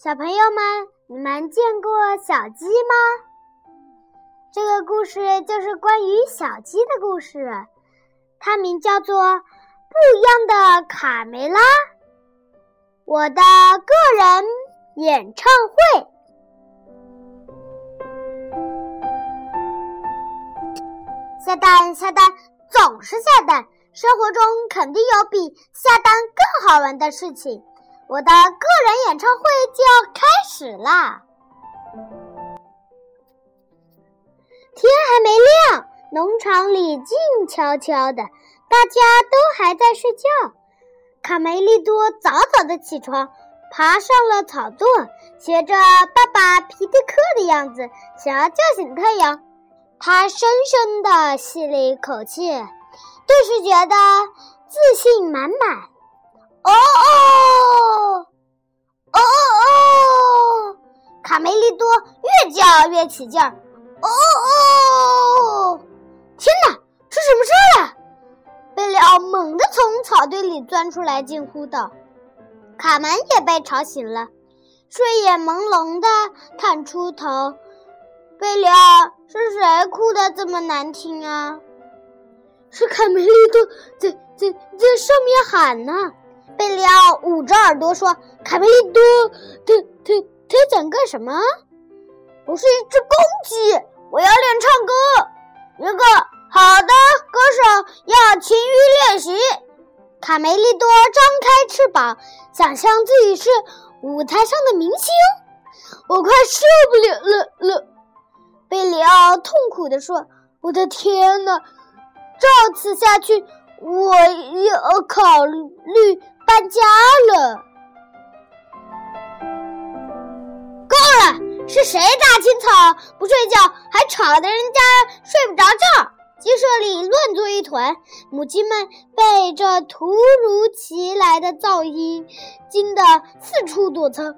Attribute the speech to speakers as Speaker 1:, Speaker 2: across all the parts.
Speaker 1: 小朋友们，你们见过小鸡吗？这个故事就是关于小鸡的故事，它名叫做《不一样的卡梅拉》。我的个人演唱会，下蛋下蛋总是下蛋，生活中肯定有比下蛋更好玩的事情。我的个人演唱会开始啦！天还没亮，农场里静悄悄的，大家都还在睡觉。卡梅利多早早的起床，爬上了草垛，学着爸爸皮迪克的样子，想要叫醒太阳。他深深的吸了一口气，顿时觉得自信满满。哦哦哦哦哦！卡梅利多越叫越起劲儿。哦哦！天哪，出什么事了？贝里奥猛地从草堆里钻出来，惊呼道：“卡门也被吵醒了，睡眼朦胧的探出头。贝里奥，是谁哭的这么难听啊？
Speaker 2: 是卡梅利多在在在上面喊呢。”
Speaker 1: 贝里奥捂着耳朵说：“卡梅利多，他他他想干什么？我是一只公鸡，我要练唱歌。一个好的歌手要勤于练习。”卡梅利多张开翅膀，想象自己是舞台上的明星。
Speaker 2: 我快受不了了了！
Speaker 1: 贝里奥痛苦地说：“
Speaker 2: 我的天哪！照此下去，我要考虑。”搬家了，
Speaker 1: 够了！是谁大清早不睡觉，还吵得人家睡不着觉？鸡舍里乱作一团，母鸡们被这突如其来的噪音惊得四处躲藏。
Speaker 2: 呃，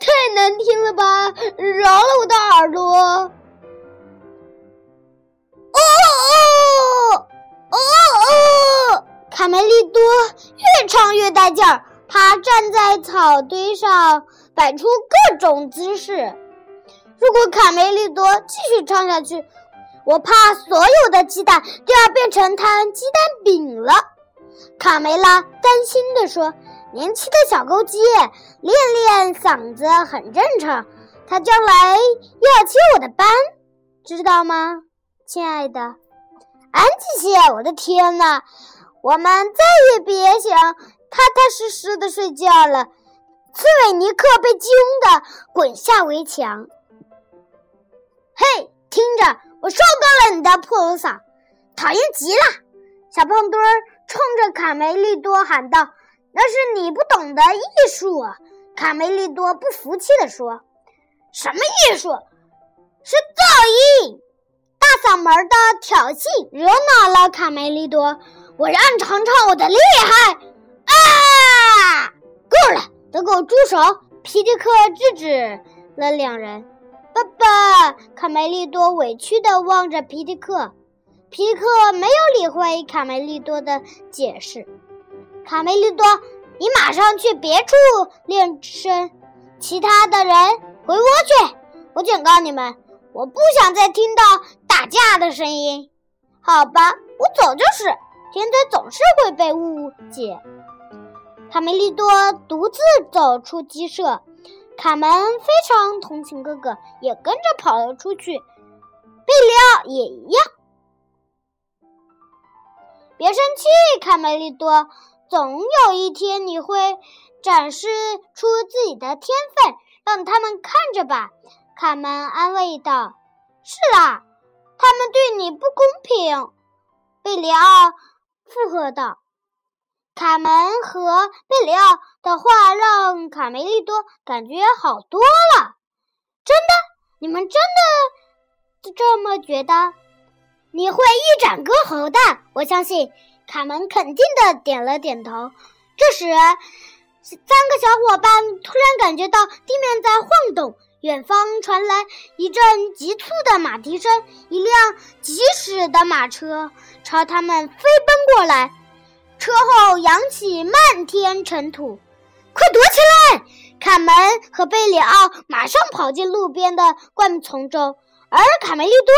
Speaker 2: 太难听了吧！饶了我的耳朵！
Speaker 1: 卡梅利多越唱越带劲儿，他站在草堆上摆出各种姿势。如果卡梅利多继续唱下去，我怕所有的鸡蛋都要变成摊鸡蛋饼了。卡梅拉担心地说：“年轻的小公鸡练练嗓子很正常，他将来要接我的班，知道吗，亲爱的？”安静些！我的天哪！我们再也别想踏踏实实的睡觉了。刺猬尼克被惊得滚下围墙。嘿，听着，我受够了你的破锣嗓，讨厌极了！小胖墩儿冲着卡梅利多喊道：“那是你不懂的艺术。”啊卡梅利多不服气地说：“什么艺术？是噪音！”大嗓门的挑衅惹恼了卡梅利多。我让你尝尝我的厉害！啊，够了，都给我住手！皮迪克制止了两人。爸爸，卡梅利多委屈地望着皮迪克。皮迪克没有理会卡梅利多的解释。卡梅利多，你马上去别处练声。其他的人回窝去。我警告你们，我不想再听到打架的声音。好吧，我走就是。天才总是会被误解。卡梅利多独自走出鸡舍，卡门非常同情哥哥，也跟着跑了出去。贝里奥也一样。别生气，卡梅利多，总有一天你会展示出自己的天分，让他们看着吧。卡门安慰道：“是啦，他们对你不公平。”贝里奥。附和道：“卡门和贝里奥的话让卡梅利多感觉好多了。真的？你们真的这么觉得？你会一展歌喉的，我相信。”卡门肯定的点了点头。这时，三个小伙伴突然感觉到地面在晃动，远方传来一阵急促的马蹄声，一辆疾驶的马车。朝他们飞奔过来，车后扬起漫天尘土，快躲起来！卡门和贝里奥马上跑进路边的灌木丛中，而卡梅利多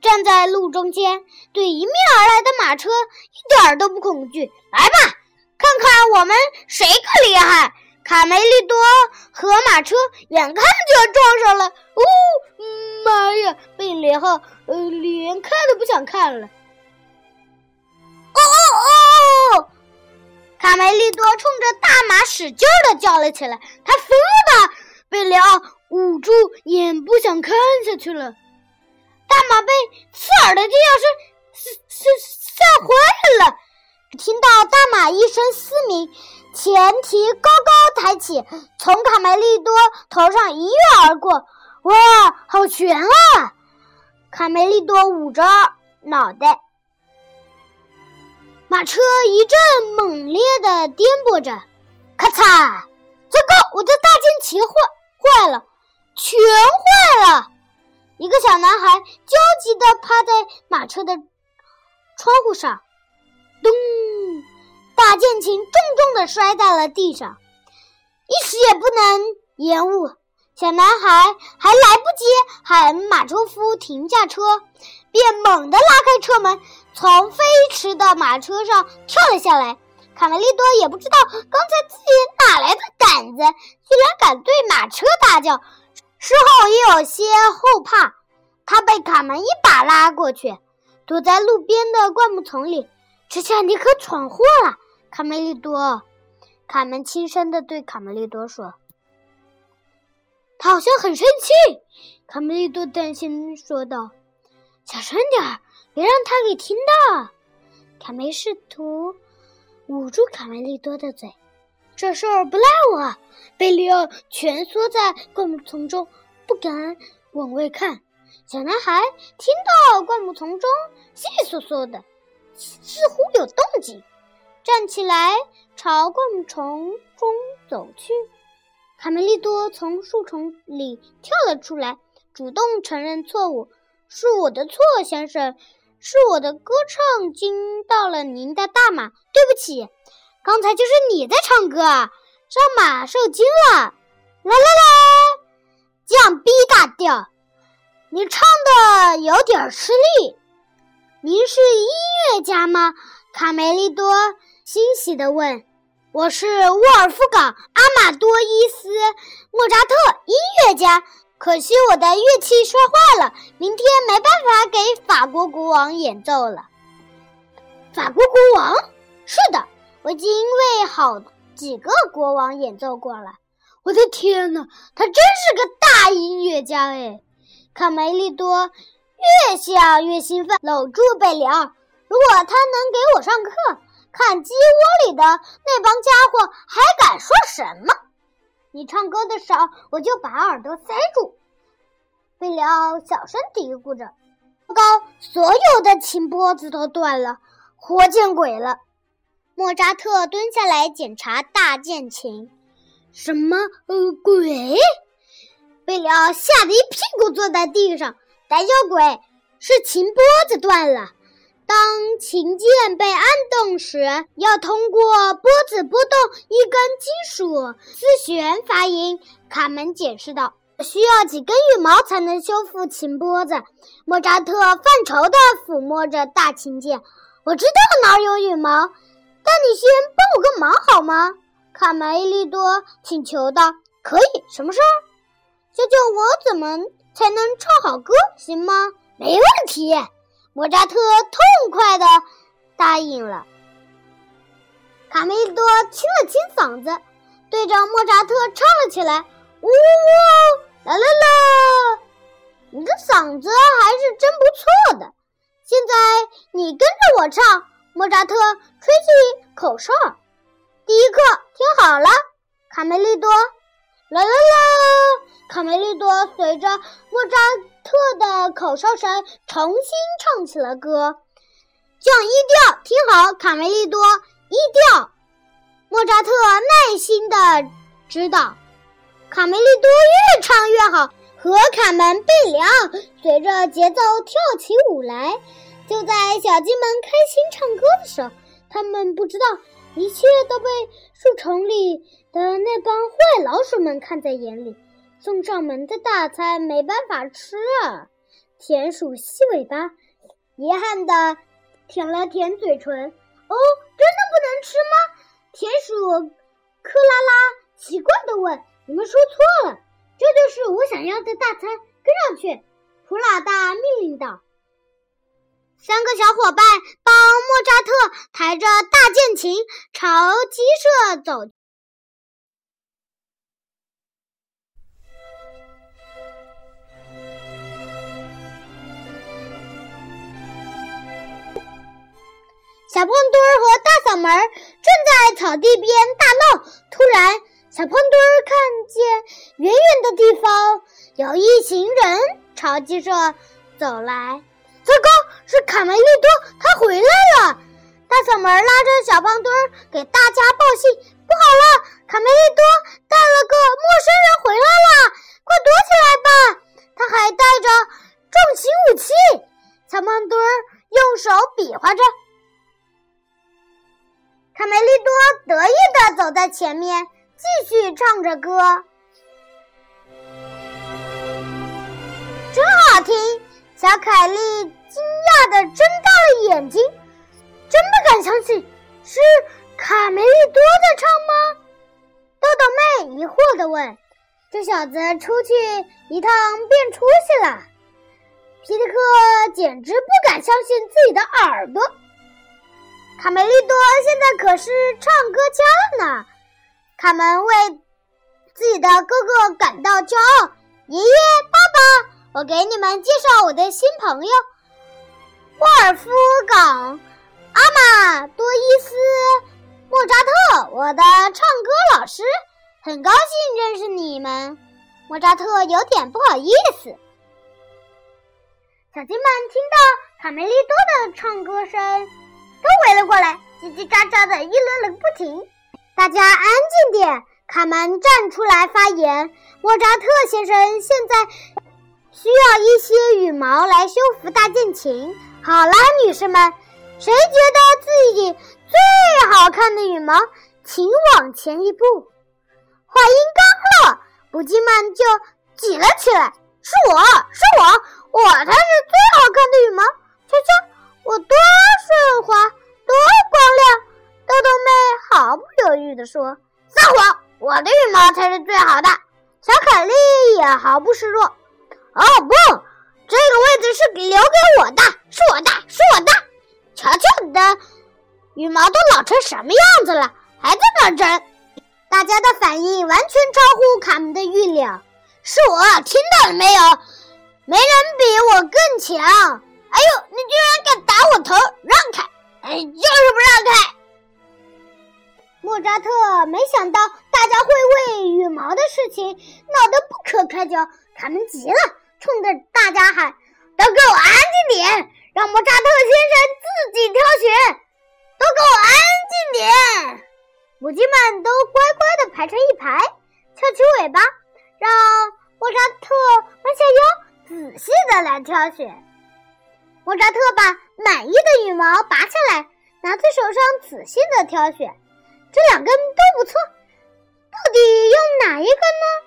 Speaker 1: 站在路中间，对迎面而来的马车一点都不恐惧。来吧，看看我们谁更厉害！卡梅利多和马车眼看就要撞上了。哦，妈呀！贝里奥呃连看都不想看了。哦哦哦！卡梅利多冲着大马使劲的叫了起来，他疯了吧！贝里奥捂住眼，不想看下去了。大马被刺耳的尖叫声吓吓吓坏了，听到大马一声嘶鸣，前蹄高高抬起，从卡梅利多头上一跃而过。哇，好悬啊！卡梅利多捂着脑袋。马车一阵猛烈的颠簸着，咔嚓！糟糕，我的大剑旗坏坏了，全坏了！一个小男孩焦急地趴在马车的窗户上，大剑琴重重地摔在了地上，一时也不能延误。小男孩还来不及喊马车夫停下车，便猛地拉开车门。从飞驰的马车上跳了下来，卡梅利多也不知道刚才自己哪来的胆子，居然敢对马车大叫。事后也有些后怕，他被卡门一把拉过去，躲在路边的灌木丛里。这下你可闯祸了，卡梅利多。卡门轻声地对卡梅利多说：“他好像很生气。”卡梅利多担心说道：“小声点儿。”别让他给听到！卡梅试图捂住卡梅利多的嘴。这事儿不赖我。贝利奥蜷缩在灌木丛中，不敢往外看。小男孩听到灌木丛中窸窸窣窣的，似乎有动静，站起来朝灌木丛中走去。卡梅利多从树丛里跳了出来，主动承认错误：“是我的错，先生。”是我的歌唱惊到了您的大马，对不起，刚才就是你在唱歌啊，让马受惊了。啦啦啦，降 B 大调，你唱的有点吃力。您是音乐家吗？卡梅利多欣喜地问。我是沃尔夫冈·阿马多伊斯·莫扎特，音乐家。可惜我的乐器摔坏了，明天没办法给法国国王演奏了。法国国王？是的，我已经为好几个国王演奏过了。我的天哪，他真是个大音乐家哎！卡梅利多越想越兴奋，搂住贝里奥。如果他能给我上课，看鸡窝里的那帮家伙还敢说什么？你唱歌的时候，我就把耳朵塞住。贝里奥小声嘀咕着：“糟糕，所有的琴拨子都断了，活见鬼了！”莫扎特蹲下来检查大键琴。什么？呃，鬼？贝里奥吓得一屁股坐在地上。胆小鬼，是琴拨子断了。当琴键被按动时，要通过拨子拨动一根金属丝弦发音。卡门解释道：“需要几根羽毛才能修复琴拨子。”莫扎特犯愁地抚摸着大琴键：“我知道哪有羽毛，但你先帮我个忙好吗？”卡梅利多请求道：“可以，什么事儿？教教我怎么才能唱好歌，行吗？”“没问题。”莫扎特痛快的答应了。卡梅利多清了清嗓子，对着莫扎特唱了起来：“呜呜，啦啦啦！你的嗓子还是真不错的。现在你跟着我唱。”莫扎特吹起口哨。第一课听好了，卡梅利多，啦啦啦！卡梅利多随着莫扎特的口哨声重新唱起了歌。降一调，听好，卡梅利多，一调。莫扎特耐心的指导。卡梅利多越唱越好，和卡门、贝里奥随着节奏跳起舞来。就在小鸡们开心唱歌的时候，他们不知道一切都被树丛里的那帮坏老鼠们看在眼里。送上门的大餐没办法吃啊！田鼠细尾巴遗憾地舔了舔嘴唇。哦，真的不能吃吗？田鼠克拉拉奇怪地问。你们说错了，这就是我想要的大餐。跟上去！普老大命令道。三个小伙伴帮莫扎特抬着大键琴朝鸡舍走。小胖墩儿和大嗓门正在草地边大闹。突然，小胖墩儿看见远远的地方有一行人朝鸡舍走来。糟糕，是卡梅利多，他回来了！大嗓门拉着小胖墩儿给大家报信：“不好了，卡梅利多带了个陌生人回来了，快躲起来吧！他还带着重型武器。”小胖墩儿用手比划着。卡梅利多得意地走在前面，继续唱着歌，真好听。小凯莉惊讶地睁大了眼睛，真不敢相信是卡梅利多在唱吗？豆豆妹疑惑地问：“这小子出去一趟变出息了？”皮特克简直不敢相信自己的耳朵。卡梅利多现在可是唱歌家了呢，卡门为自己的哥哥感到骄傲。爷爷、爸爸，我给你们介绍我的新朋友——沃尔夫冈·阿玛多伊斯·莫扎特，我的唱歌老师。很高兴认识你们。莫扎特有点不好意思。小鸡们听到卡梅利多的唱歌声。都围了过来，叽叽喳喳的议论了不停。大家安静点，卡门站出来发言。莫扎特先生现在需要一些羽毛来修复大键琴。好啦，女士们，谁觉得自己最好看的羽毛，请往前一步。话音刚落，捕鸡们就挤了起来。是我是我，我才是最好看的羽毛。瞧瞧。我多顺滑，多光亮！豆豆妹毫不犹豫地说：“撒谎！我的羽毛才是最好的。”小凯莉也毫不示弱：“哦不，这个位置是留给我的，是我的，是我的！瞧瞧你的羽毛都老成什么样子了，还在那争！”大家的反应完全超乎卡门的预料。是我，听到了没有？没人比我更强。哎呦！你居然敢打我头！让开！哎，就是不让开！莫扎特没想到大家会为羽毛的事情闹得不可开交，卡门急了，冲着大家喊：“都给我安静点，让莫扎特先生自己挑选！都给我安静点！”母鸡们都乖乖的排成一排，翘起尾巴，让莫扎特弯下腰，仔细的来挑选。莫扎特把满意的羽毛拔下来，拿在手上仔细的挑选，这两根都不错，到底用哪一根呢？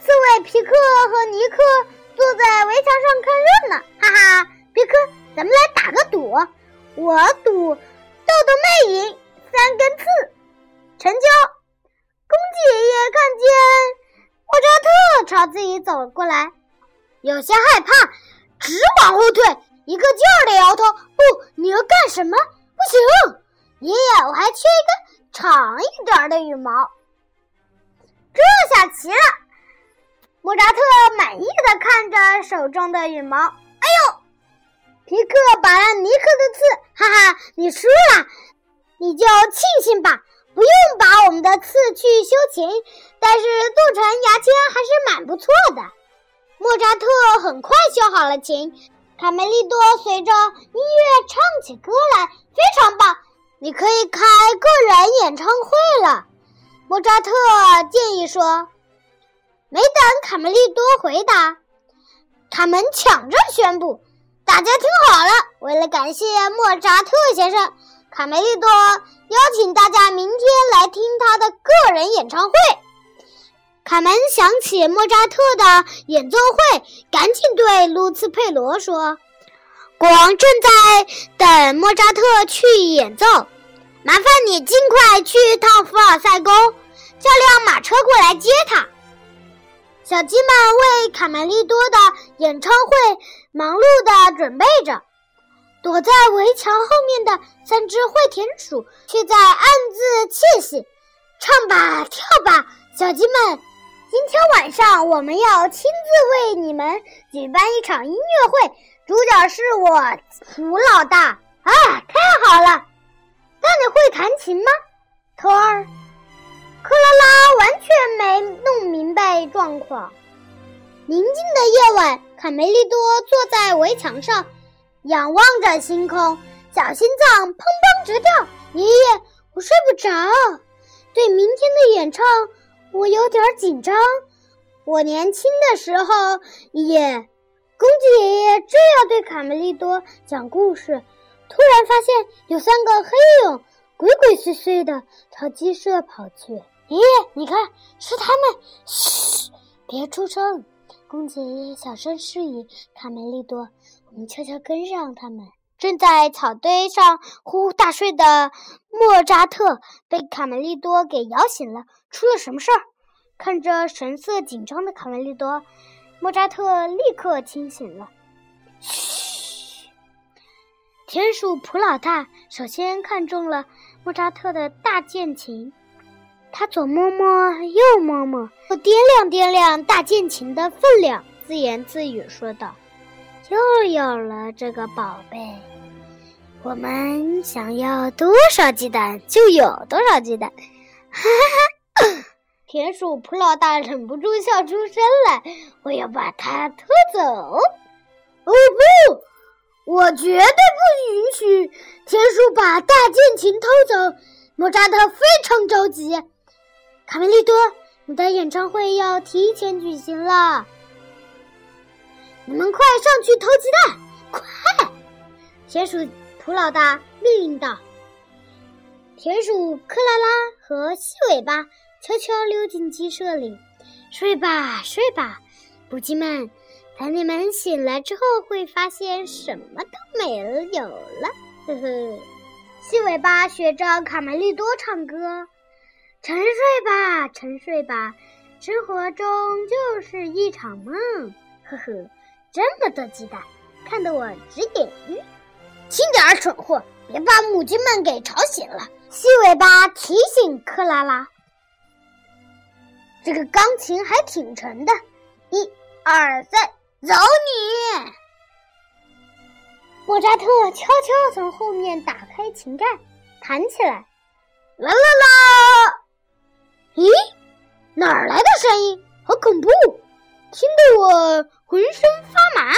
Speaker 1: 刺猬皮克和尼克坐在围墙上看热闹，哈哈！皮克，咱们来打个赌，我赌豆豆妹赢，三根刺，成交。公鸡爷爷看见莫扎特朝自己走过来，有些害怕，直往后退。一个劲儿的摇头，不，你要干什么？不行，爷爷，我还缺一根长一点的羽毛。这下齐了。莫扎特满意的看着手中的羽毛。哎呦，皮克拔了尼克的刺，哈哈，你输了，你就庆幸吧，不用把我们的刺去修琴，但是做成牙签还是蛮不错的。莫扎特很快修好了琴。卡梅利多随着音乐唱起歌来，非常棒！你可以开个人演唱会了。莫扎特建议说。没等卡梅利多回答，卡门抢着宣布：“大家听好了，为了感谢莫扎特先生，卡梅利多邀请大家明天来听他的个人演唱会。卡门想起莫扎特的演奏会，赶紧对卢茨佩罗说：“国王正在等莫扎特去演奏，麻烦你尽快去一趟凡尔赛宫，叫辆马车过来接他。”小鸡们为卡梅利多的演唱会忙碌地准备着，躲在围墙后面的三只坏田鼠却在暗自窃喜：“唱吧，跳吧，小鸡们！”今天晚上我们要亲自为你们举办一场音乐会，主角是我胡老大啊！太好了，那你会弹琴吗，头儿？克拉拉完全没弄明白状况。宁静的夜晚，卡梅利多坐在围墙上，仰望着星空，小心脏砰砰直跳。爷爷，我睡不着，对明天的演唱。我有点紧张。我年轻的时候也……公鸡爷爷正要对卡梅利多讲故事，突然发现有三个黑影鬼鬼祟祟的朝鸡舍跑去。爷爷，你看，是他们！嘘，别出声。公鸡爷爷小声示意卡梅利多：“我们悄悄跟上他们。”正在草堆上呼呼大睡的莫扎特被卡梅利多给摇醒了。出了什么事儿？看着神色紧张的卡梅利多，莫扎特立刻清醒了。嘘，田鼠普老大首先看中了莫扎特的大键琴，他左摸摸，右摸摸，又掂量掂量大键琴的分量，自言自语说道。又有了这个宝贝，我们想要多少鸡蛋就有多少鸡蛋。哈哈哈！田鼠普老大忍不住笑出声来。我要把它偷走！哦不，我绝对不允许田鼠把大键琴偷走。莫扎特非常着急。卡梅利多，你的演唱会要提前举行了。你们快上去偷鸡蛋！快！田鼠普老大命令道。田鼠克拉拉和细尾巴悄悄溜进鸡舍里，睡吧，睡吧，母鸡们。等你们醒来之后，会发现什么都没有了。呵呵。细尾巴学着卡梅利多唱歌：“沉睡吧，沉睡吧，生活中就是一场梦。”呵呵。这么多鸡蛋，看得我直眼晕。轻点儿，蠢货，别把母鸡们给吵醒了。细尾巴提醒克拉拉：“这个钢琴还挺沉的。”一、二、三，走你！莫扎特悄悄从后面打开琴盖，弹起来。啦啦啦！咦，哪儿来的声音？好恐怖！听得我浑身发麻。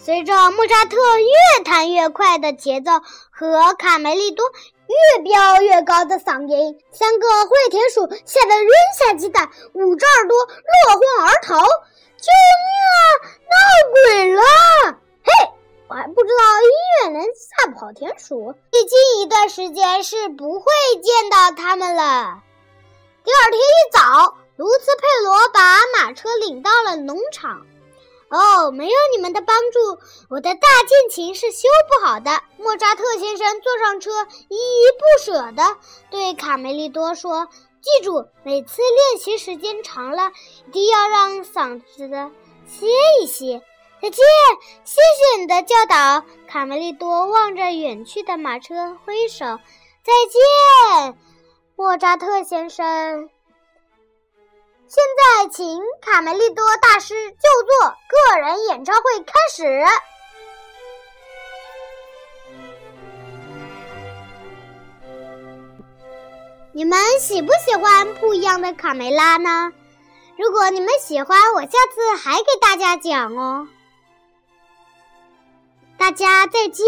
Speaker 1: 随着莫扎特越弹越快的节奏和卡梅利多越飙越高的嗓音，三个灰田鼠吓得扔下鸡蛋，捂着耳朵落荒而逃。救命啊！闹鬼了！嘿，我还不知道音乐能吓跑田鼠。最近一段时间是不会见到他们了。第二天一早，卢茨佩罗把马车领到了农场。哦，没有你们的帮助，我的大键琴是修不好的。莫扎特先生坐上车，依依不舍地对卡梅利多说：“记住，每次练习时间长了，一定要让嗓子歇一歇。”再见，谢谢你的教导。卡梅利多望着远去的马车挥手：“再见。”莫扎特先生，现在请卡梅利多大师就座，个人演唱会开始。你们喜不喜欢不一样的卡梅拉呢？如果你们喜欢，我下次还给大家讲哦。大家再见。